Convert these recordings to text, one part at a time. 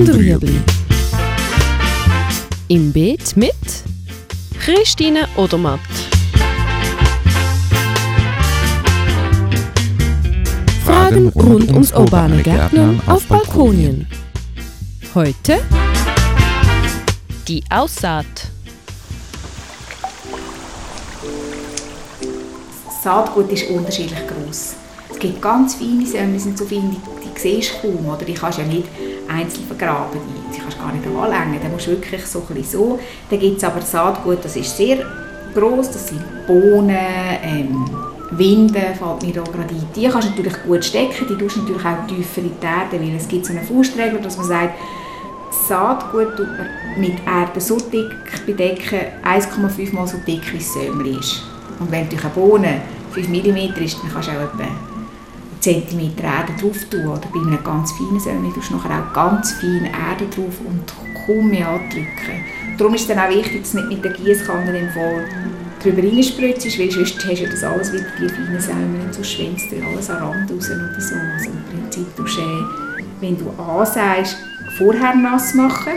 und Rüebli. Im Beet mit Christine Odermatt. Fragen rund ums urbane Gärtnern auf Balkonien. Heute die Aussaat. Das Saatgut ist unterschiedlich groß. Es gibt ganz feine Säume, sind so fein, die, die siehst du kaum, oder die kannst du ja nicht einzeln vergraben, die, kannst du gar nicht anlängen, da musst du wirklich so ein so. Dann gibt es aber Saatgut, das ist sehr groß, das sind Bohnen, ähm, Winden fällt mir da gerade ein. Die kannst du natürlich gut stecken, die tust du natürlich auch tiefer in die Erde, weil es gibt so eine Faustregel, dass man sagt, Saatgut tut man mit Erde so dick bedecken, 1,5 mal so dick wie das Säumchen ist. Und wenn natürlich eine Bohne 5 mm ist, dann kannst du auch etwa Zentimeter Erde drauf tun. Oder bei einem ganz feinen Säumchen tust du nachher auch ganz feine Erde drauf und kaum mehr andrücken. Darum ist es dann auch wichtig, dass du nicht mit der Gießkanne im Fall drüber reinspritzt, weil sonst hast du das alles wieder die feinen Säume und so schwänzt dir alles an Rand raus oder so. Also im Prinzip tust du, äh, wenn du ansagst, vorher nass machen,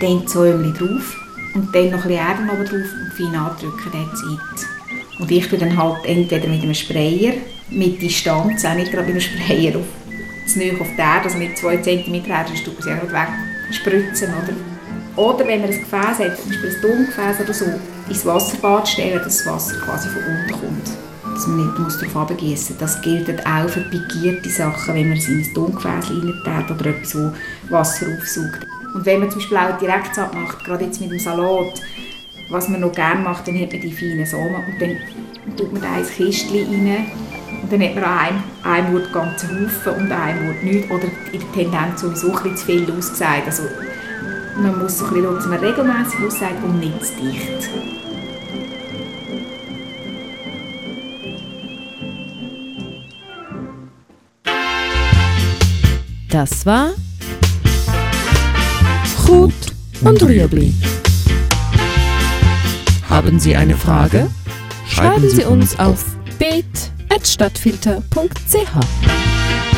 dann die Säume drauf und dann noch ein bisschen Erde oben drauf und fein andrücken, that's it. Und ich tue dann halt entweder mit einem Sprayer, mit Distanz, auch nicht gerade mit einem Sprayer auf, zu nahe auf die Erde, also mit 2 cm Erde, dann tut man sie auch weg spritzen, oder? Oder wenn man ein Gefäß hat, zum Beispiel ein Tongefäß oder so, ins Wasserbad stellen, dass das Wasser quasi von unten kommt. Dass man nicht muss darauf runtergießen muss. Das gilt auch für pigierte Sachen, wenn man es in ein Tongefäß reintut oder etwas, wo Wasser aufsaugt. Und wenn man zum Beispiel auch direkt macht, gerade jetzt mit dem Salat, was man noch gerne macht, dann hat man die feinen Samen und dann tut man da ein Kistchen rein und dann hat man an einem, einem Wort ganzen Haufen und an einem Wort nichts oder in der Tendenz sowieso ein bisschen zu viel ausgesagt. Also man muss so ein bisschen schauen, dass man regelmässig aussagt und nicht zu dicht. Das war Gut und Rüebli. Haben Sie eine Frage? Schreiben Sie uns auf bet.stadtfilter.ch.